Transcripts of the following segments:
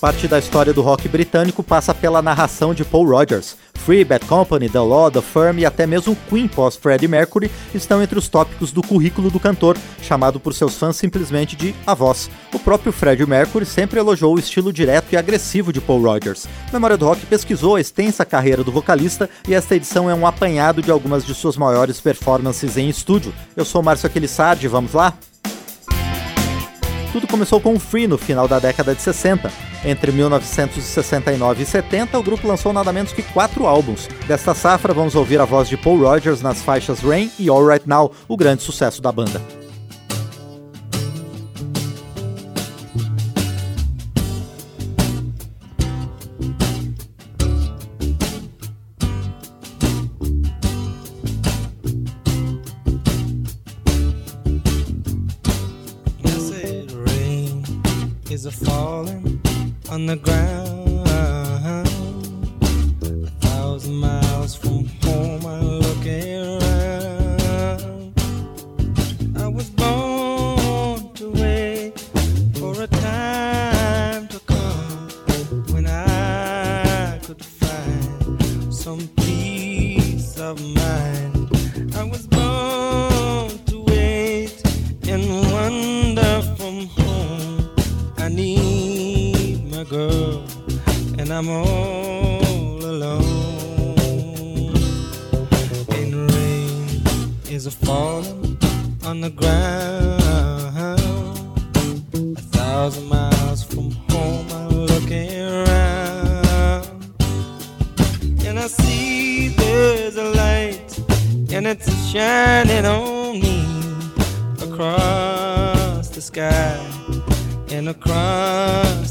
Parte da história do rock britânico passa pela narração de Paul Rogers. Free, Bad Company, The Law, The Firm e até mesmo Queen pós Freddie Mercury estão entre os tópicos do currículo do cantor, chamado por seus fãs simplesmente de A Voz. O próprio Freddie Mercury sempre elogiou o estilo direto e agressivo de Paul Rogers. Memória do Rock pesquisou a extensa carreira do vocalista e esta edição é um apanhado de algumas de suas maiores performances em estúdio. Eu sou Márcio Aquilissardi, vamos lá? Tudo começou com o Free no final da década de 60. Entre 1969 e 70, o grupo lançou nada menos que quatro álbuns. Desta safra, vamos ouvir a voz de Paul Rogers nas faixas Rain e All Right Now, o grande sucesso da banda. Girl, and I'm all alone. And rain is a falling on the ground. A thousand miles from home, I'm looking around, and I see there's a light, and it's shining on me across the sky and across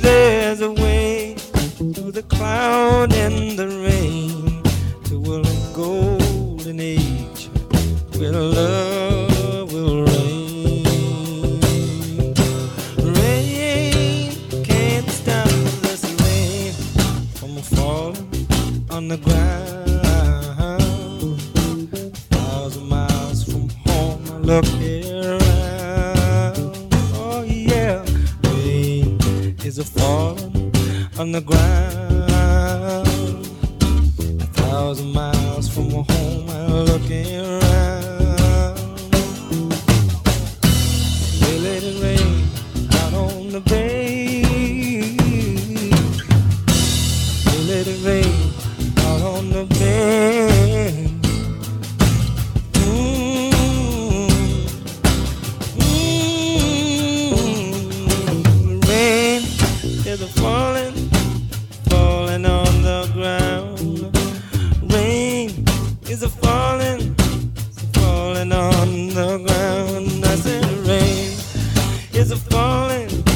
there's a way through the cloud and the rain to a golden age where love will reign. Rain can't stop this rain from falling on the ground. thousand miles from home, I look the ground. falling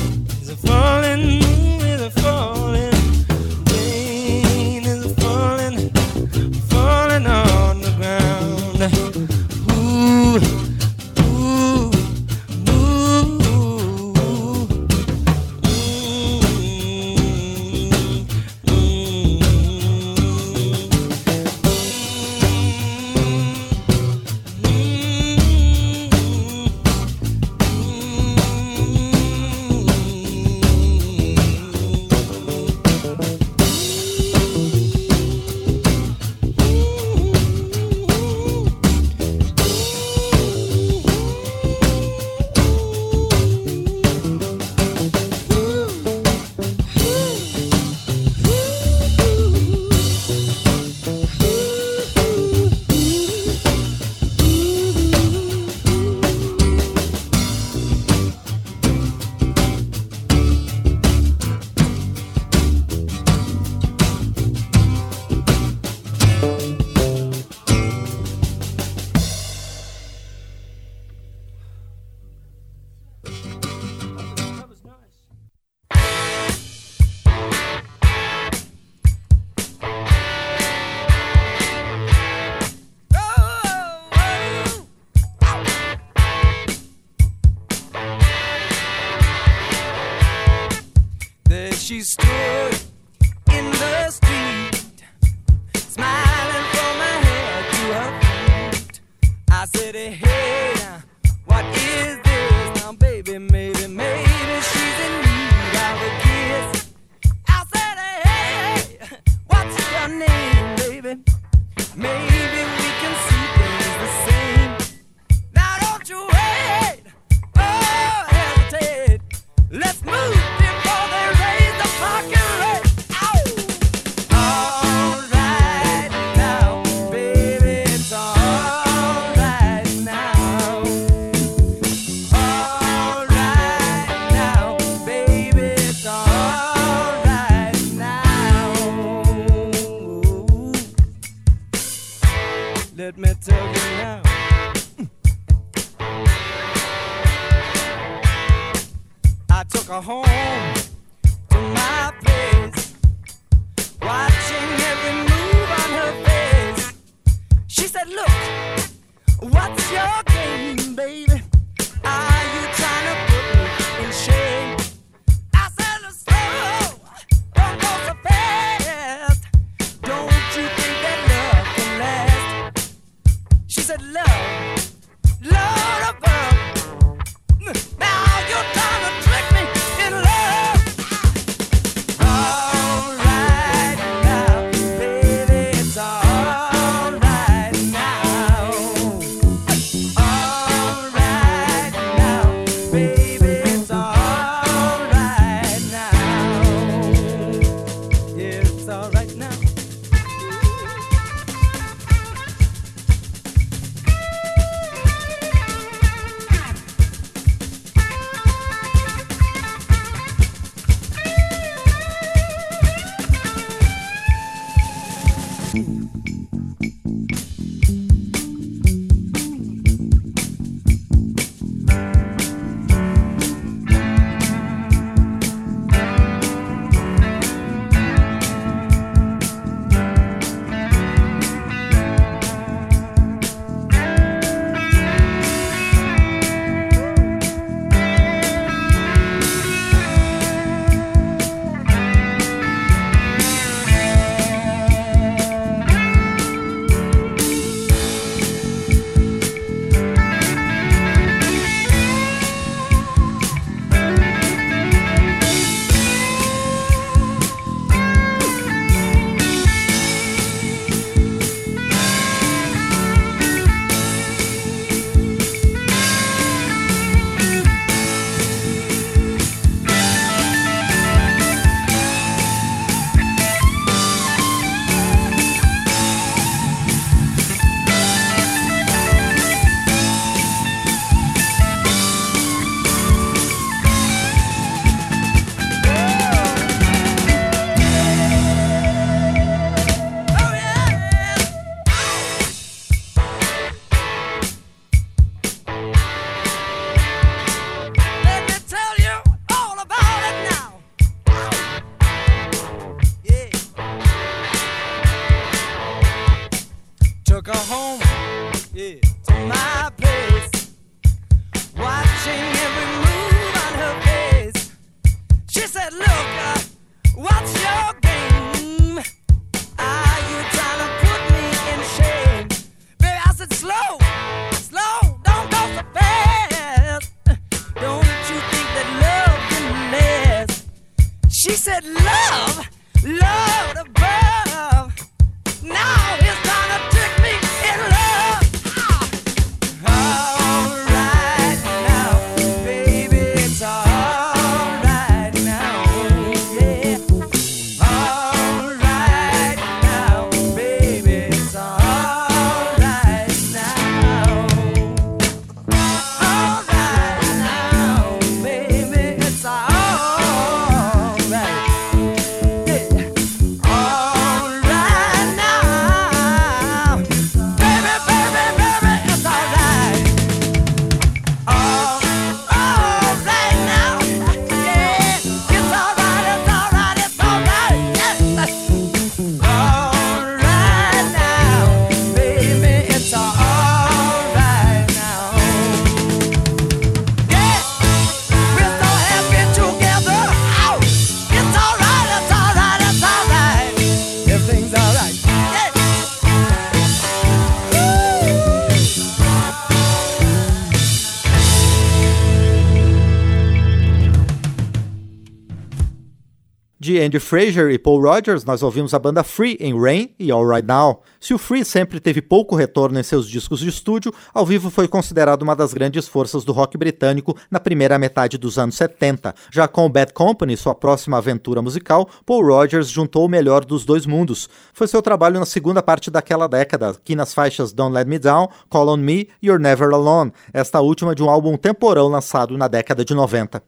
De Fraser e Paul Rogers, nós ouvimos a banda Free em Rain e All Right Now. Se o Free sempre teve pouco retorno em seus discos de estúdio, ao vivo foi considerado uma das grandes forças do rock britânico na primeira metade dos anos 70. Já com Bad Company, sua próxima aventura musical, Paul Rogers juntou o melhor dos dois mundos. Foi seu trabalho na segunda parte daquela década, aqui nas faixas Don't Let Me Down, Call On Me e You're Never Alone, esta última de um álbum temporão lançado na década de 90.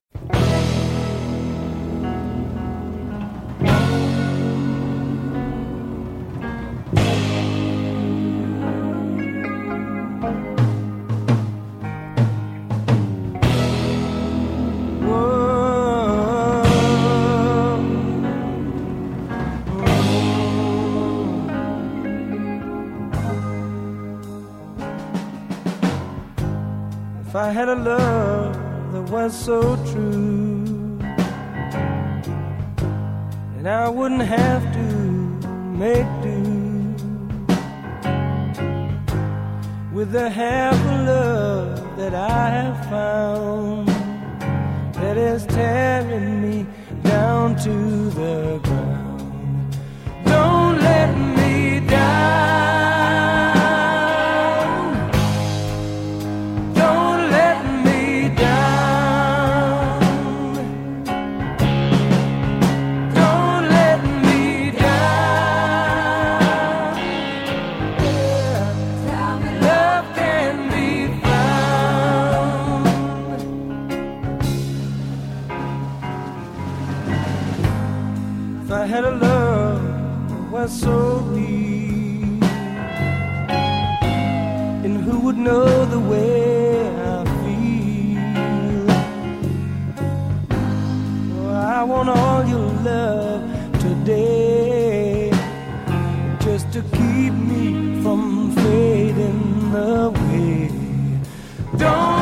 I had a love that was so true, and I wouldn't have to make do with the half of love that I have found that is tearing me down to the ground. Away. Don't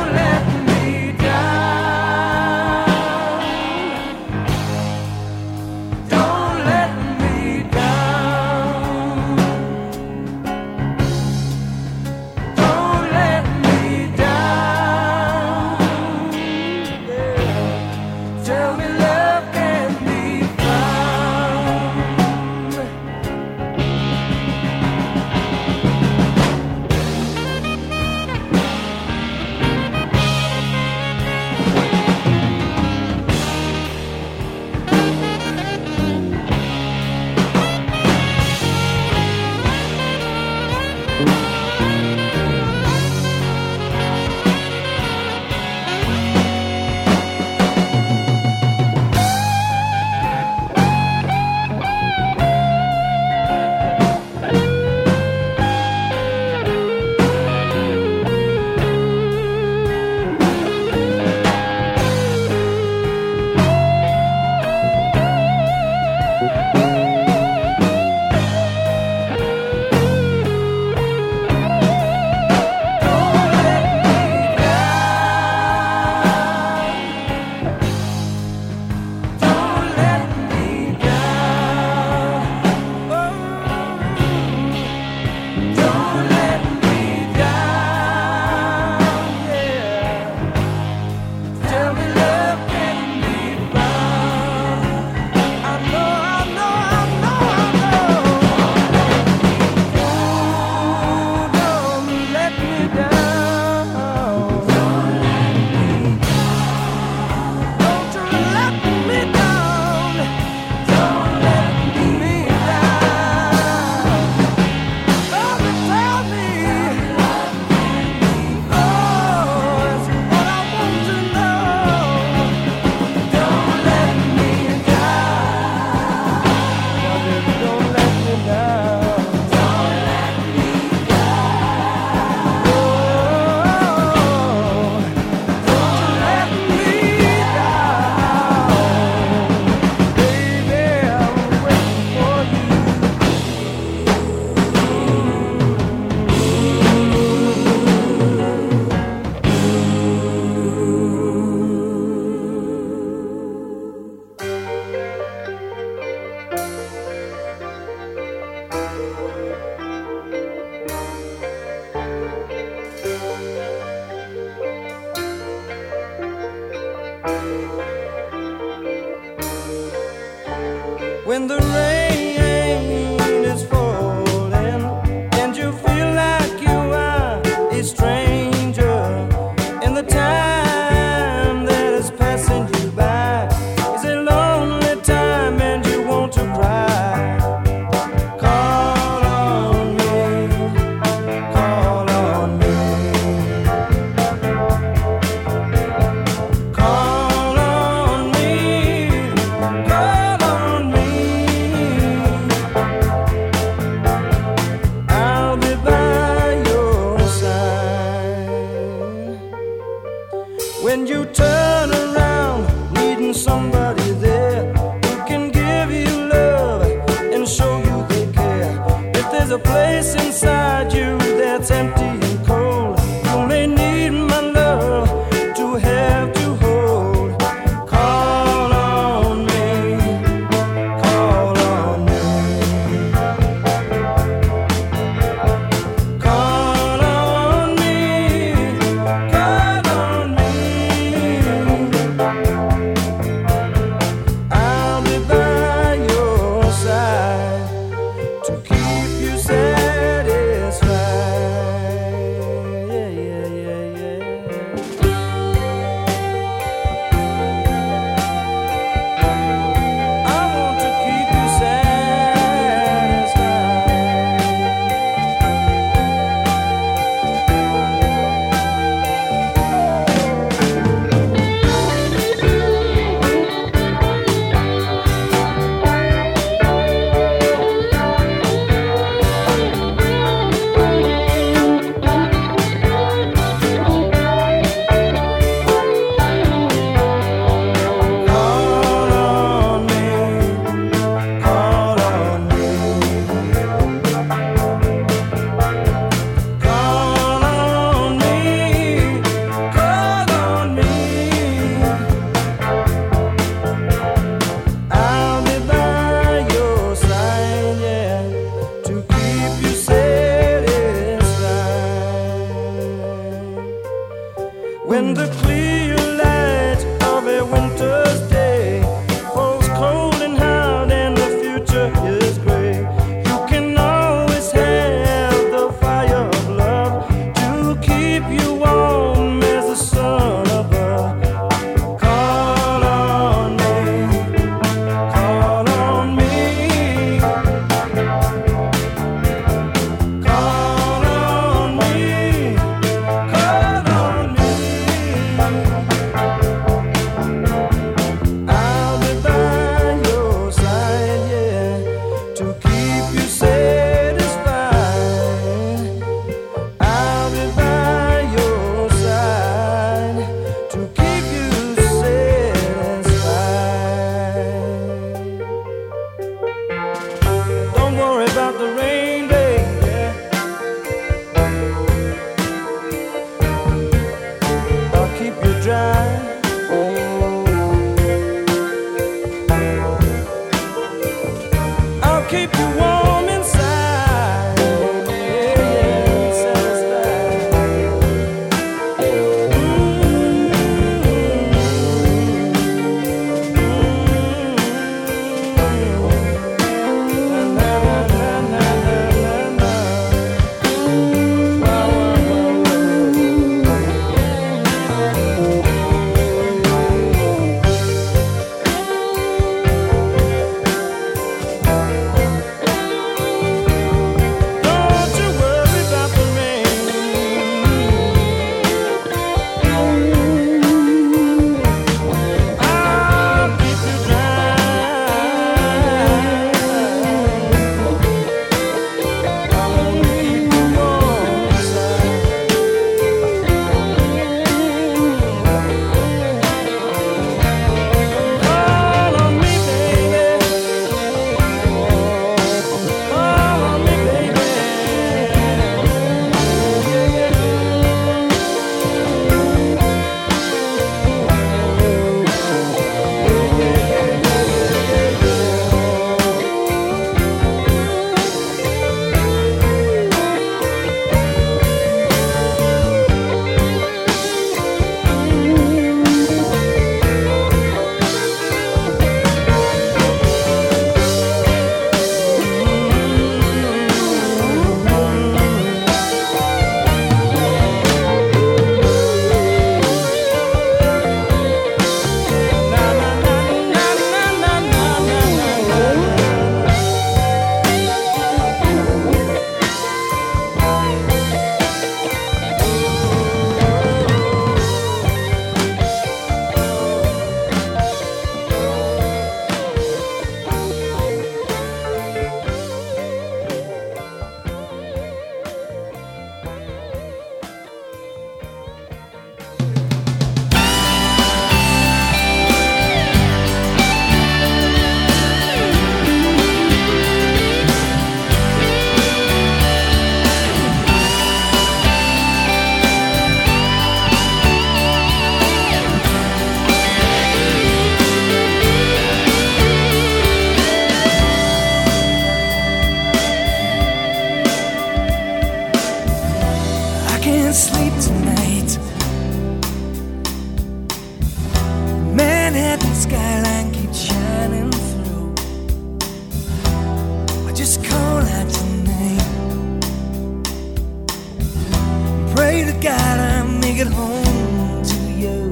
Pray to God I make it home to you.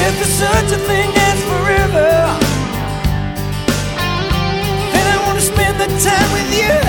If there's such a thing as forever, then I want to spend the time with you.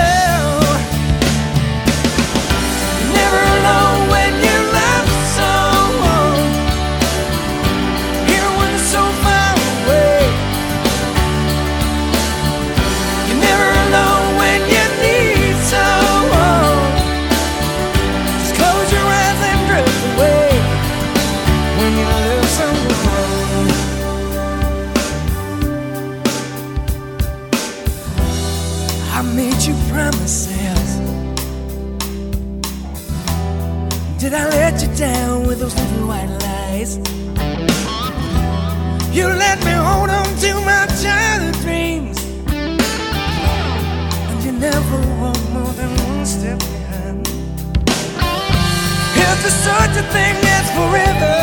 Such a thing as forever,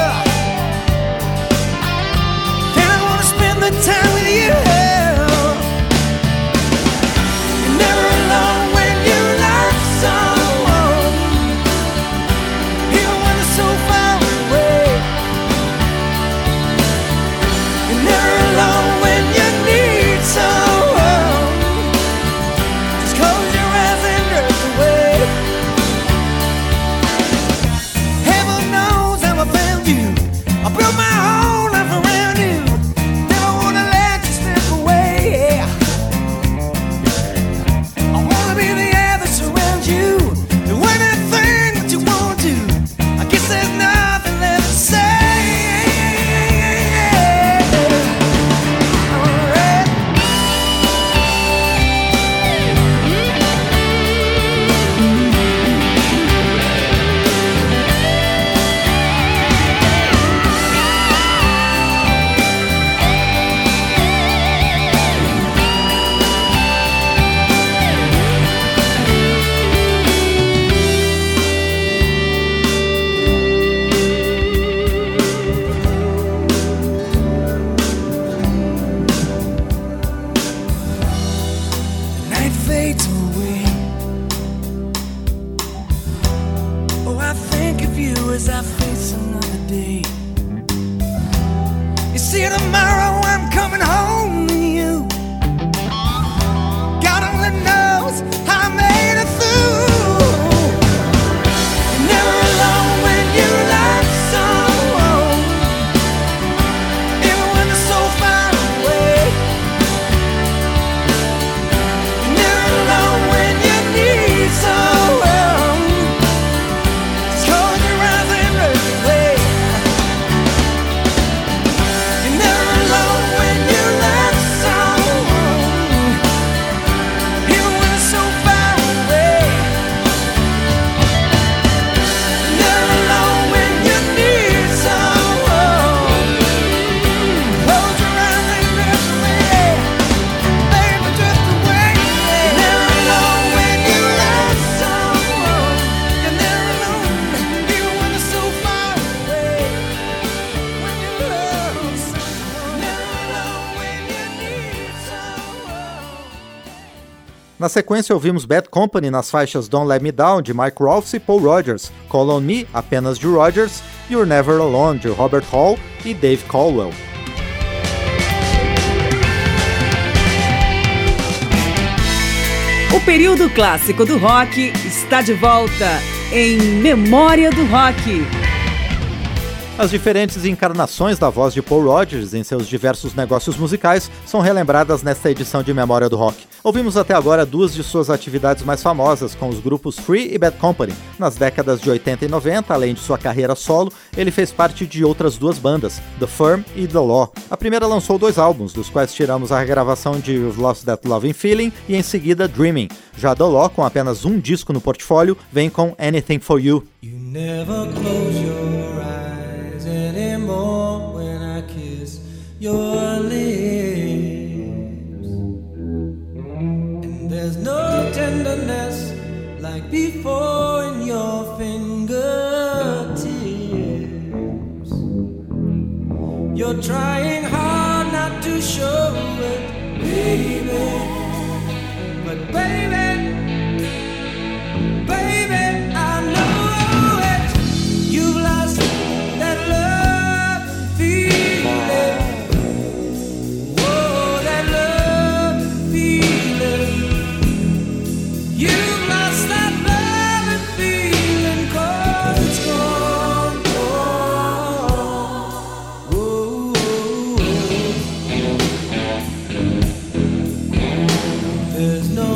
then I wanna spend the time with you. Na sequência, ouvimos Bad Company nas faixas Don't Let Me Down, de Mike Rolfe e Paul Rogers, Call On Me, apenas de Rogers, You're Never Alone, de Robert Hall e Dave Caldwell. O período clássico do rock está de volta em Memória do Rock. As diferentes encarnações da voz de Paul Rogers em seus diversos negócios musicais são relembradas nesta edição de Memória do Rock. Ouvimos até agora duas de suas atividades mais famosas, com os grupos Free e Bad Company. Nas décadas de 80 e 90, além de sua carreira solo, ele fez parte de outras duas bandas, The Firm e The Law. A primeira lançou dois álbuns, dos quais tiramos a regravação de You've Lost That Loving Feeling e em seguida Dreaming. Já The Law, com apenas um disco no portfólio, vem com Anything For You. you your lips. There's no tenderness like before in your fingertips. You're trying hard not to show it, baby. But baby. There's no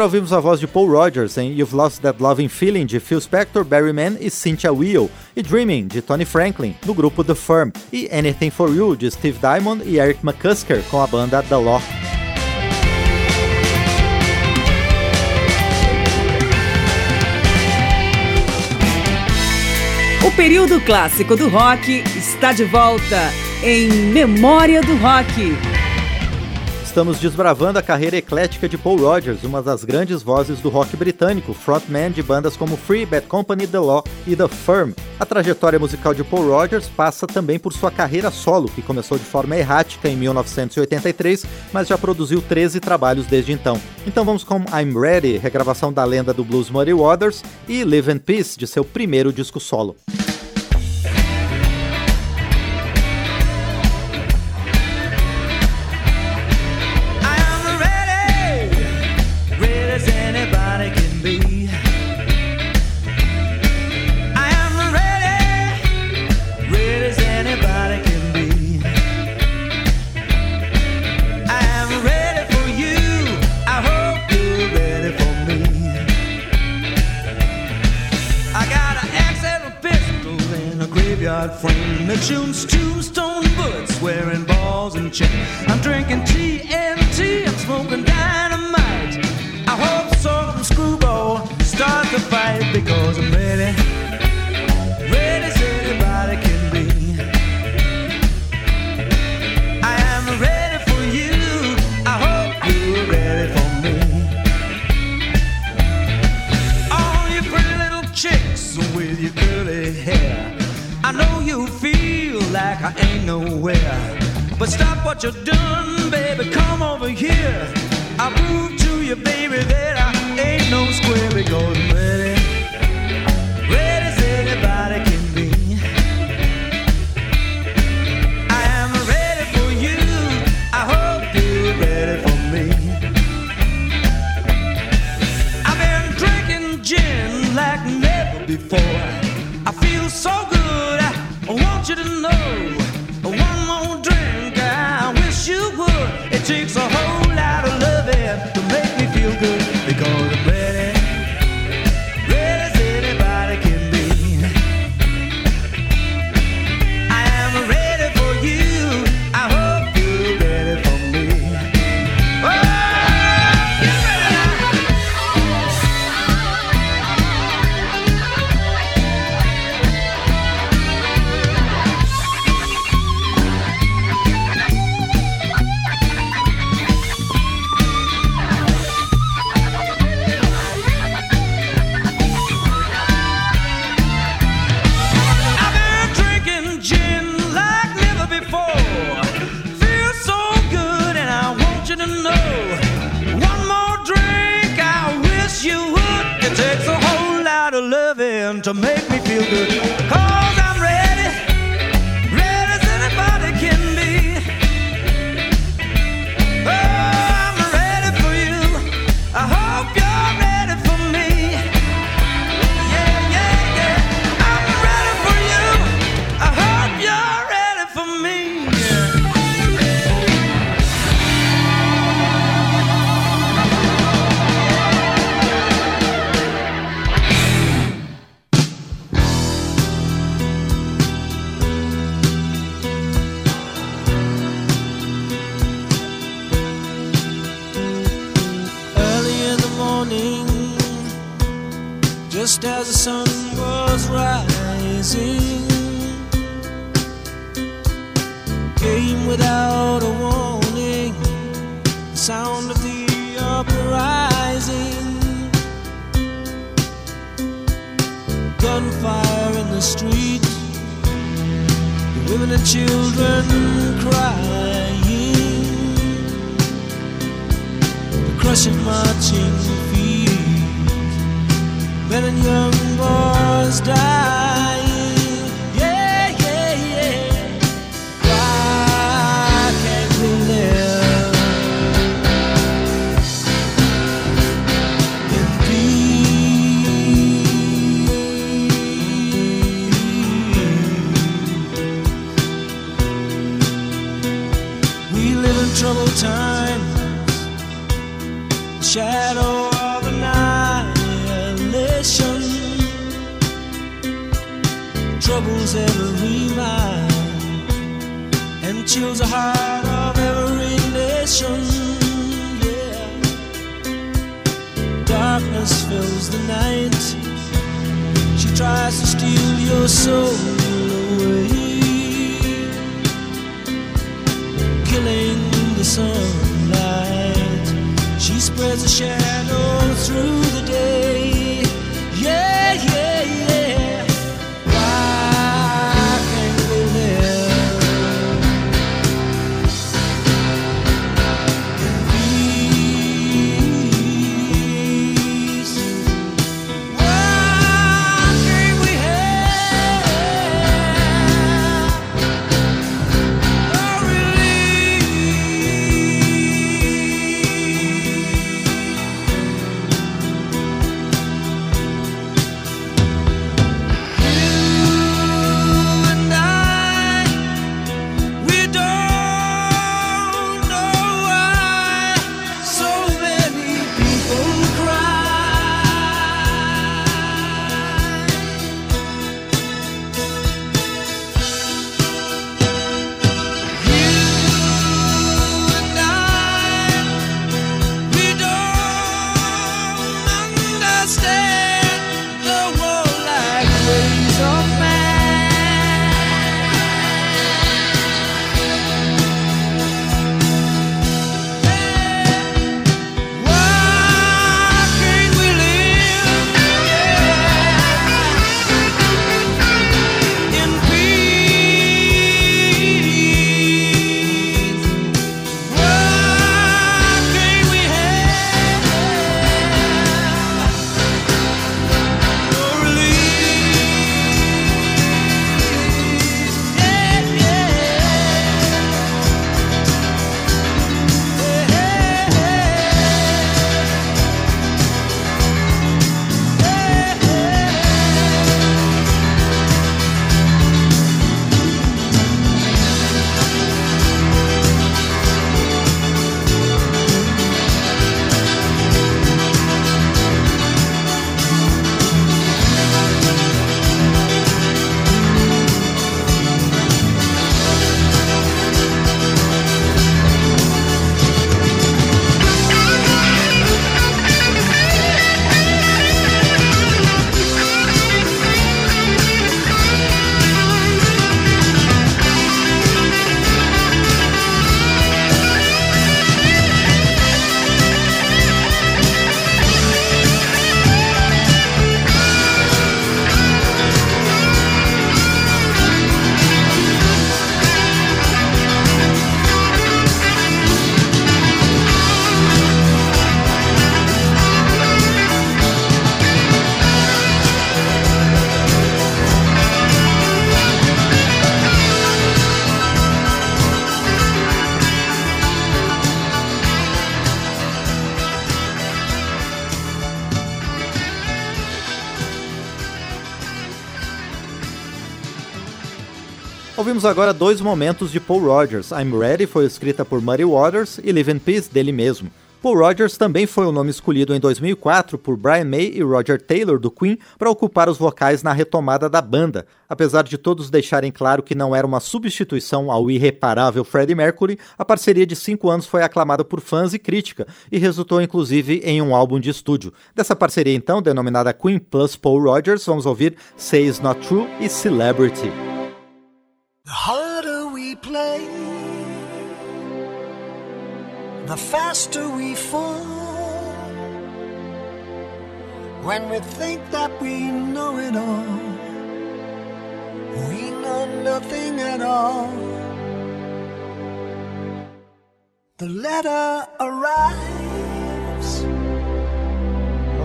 Agora ouvimos a voz de Paul Rogers em You've Lost That Loving Feeling de Phil Spector, Barry Mann e Cynthia Weil, e Dreaming de Tony Franklin, do grupo The Firm, e Anything For You de Steve Diamond e Eric McCusker com a banda The Law. O período clássico do rock está de volta em Memória do Rock. Estamos desbravando a carreira eclética de Paul Rogers, uma das grandes vozes do rock britânico, frontman de bandas como Free, Bad Company, The Law e The Firm. A trajetória musical de Paul Rogers passa também por sua carreira solo, que começou de forma errática em 1983, mas já produziu 13 trabalhos desde então. Então vamos com I'm Ready, regravação da lenda do blues Muddy Waters, e Live in Peace, de seu primeiro disco solo. card frame that shoots tombstone bullets, wearing balls and chains. I'm drinking TNT, I'm smoking dynamite. I hope some Screwball start the fight because I'm ready. But stop what you're doing, baby, come over here. I prove to you, baby, that I ain't no square because I'm ready. Red as anybody can be. I am ready for you. I hope you're ready for me. I've been drinking gin like never before. I feel so good. I want you to know. time. Shadow of annihilation troubles every mind and chills the heart of every nation. Darkness fills the night. She tries to steal your soul away, killing sunlight. She spreads a shadow through the day. Yeah, yeah. Ouvimos agora dois momentos de Paul Rogers. I'm Ready foi escrita por Muddy Waters e Live in Peace dele mesmo. Paul Rogers também foi o nome escolhido em 2004 por Brian May e Roger Taylor do Queen para ocupar os vocais na retomada da banda. Apesar de todos deixarem claro que não era uma substituição ao irreparável Freddie Mercury, a parceria de cinco anos foi aclamada por fãs e crítica e resultou inclusive em um álbum de estúdio. Dessa parceria então, denominada Queen plus Paul Rogers, vamos ouvir Say It's Not True e Celebrity. The harder we play, the faster we fall. When we think that we know it all, we know nothing at all. The letter arrives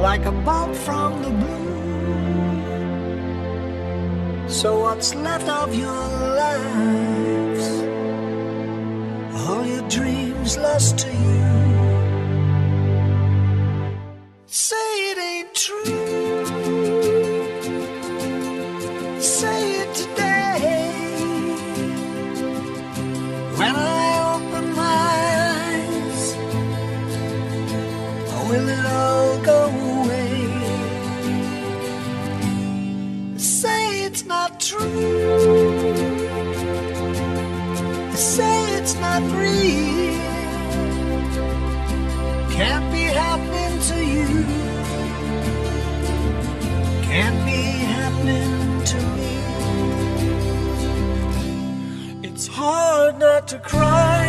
like a bomb from the blue. So what's left of your lives? All your dreams lost to you. Say it ain't true. It's not true. Say it's not real. Can't be happening to you. Can't be happening to me. It's hard not to cry.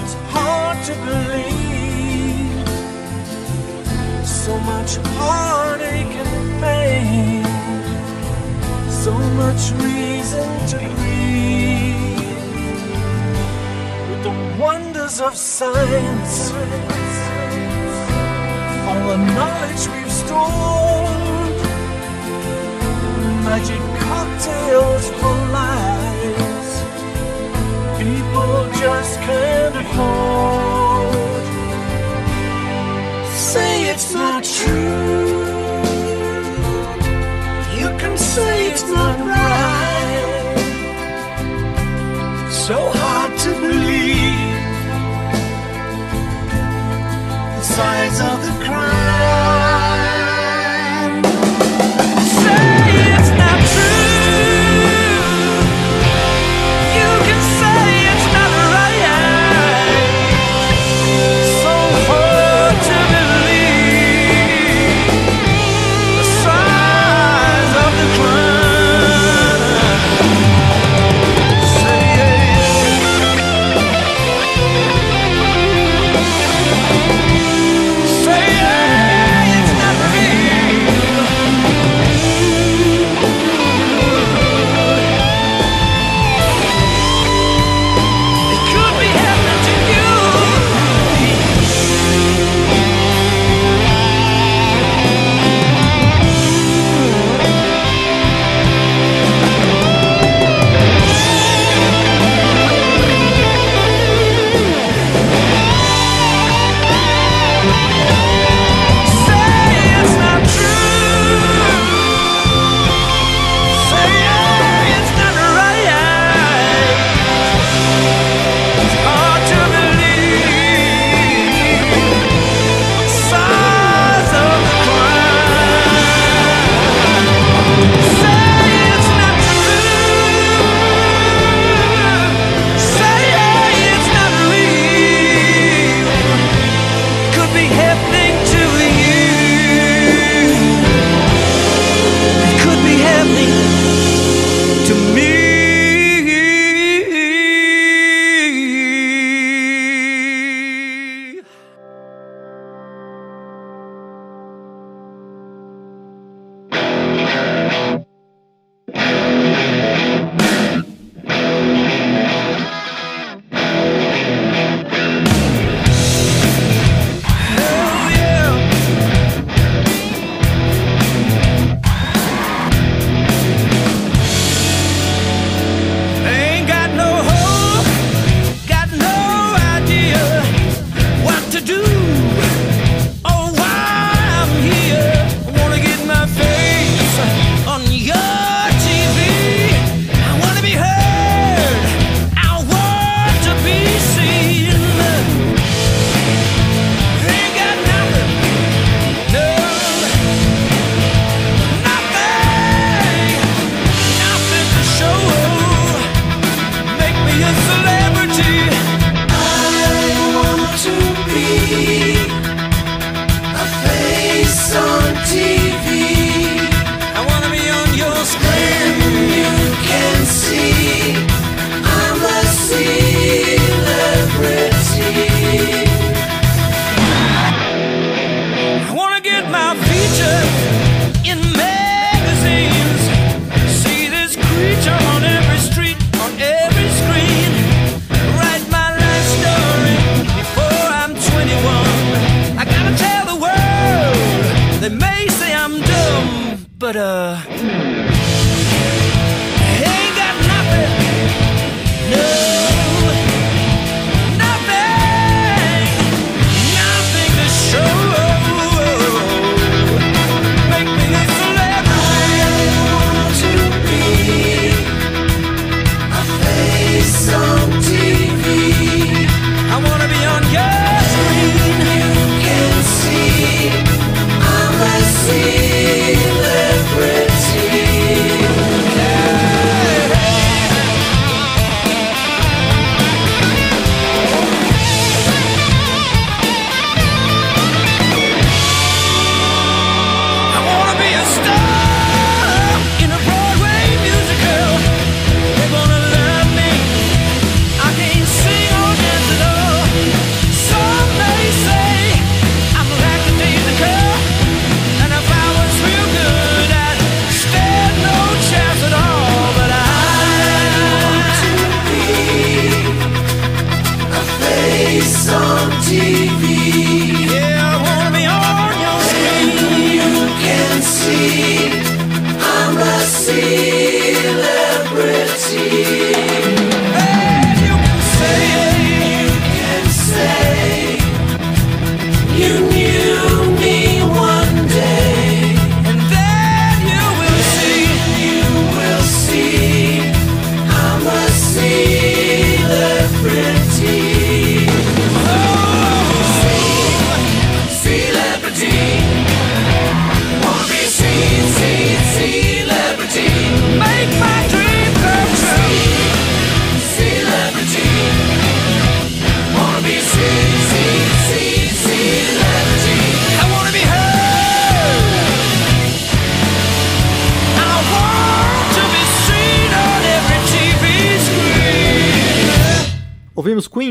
It's hard to believe. So much heartache much reason to grieve. With the wonders of science. All the knowledge we've stored. Magic cocktails for lies, People just can't afford. Say it's not true. Say it's not right. So hard to believe the size of the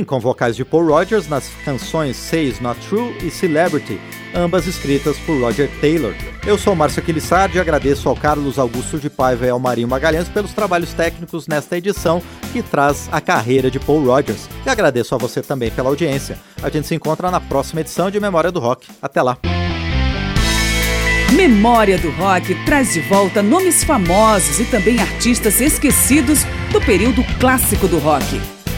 com vocais de Paul Rogers nas canções Says Not True e Celebrity, ambas escritas por Roger Taylor. Eu sou Márcio Aquilissardi e agradeço ao Carlos Augusto de Paiva e ao Marinho Magalhães pelos trabalhos técnicos nesta edição que traz a carreira de Paul Rogers. E agradeço a você também pela audiência. A gente se encontra na próxima edição de Memória do Rock. Até lá! Memória do Rock traz de volta nomes famosos e também artistas esquecidos do período clássico do rock.